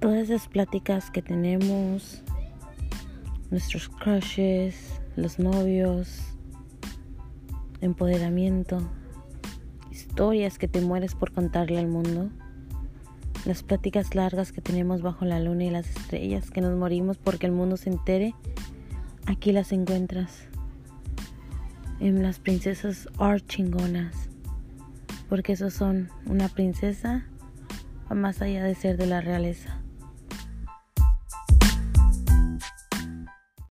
Todas esas pláticas que tenemos, nuestros crushes, los novios, empoderamiento, historias que te mueres por contarle al mundo, las pláticas largas que tenemos bajo la luna y las estrellas, que nos morimos porque el mundo se entere, aquí las encuentras en las princesas archingonas, porque esos son una princesa más allá de ser de la realeza.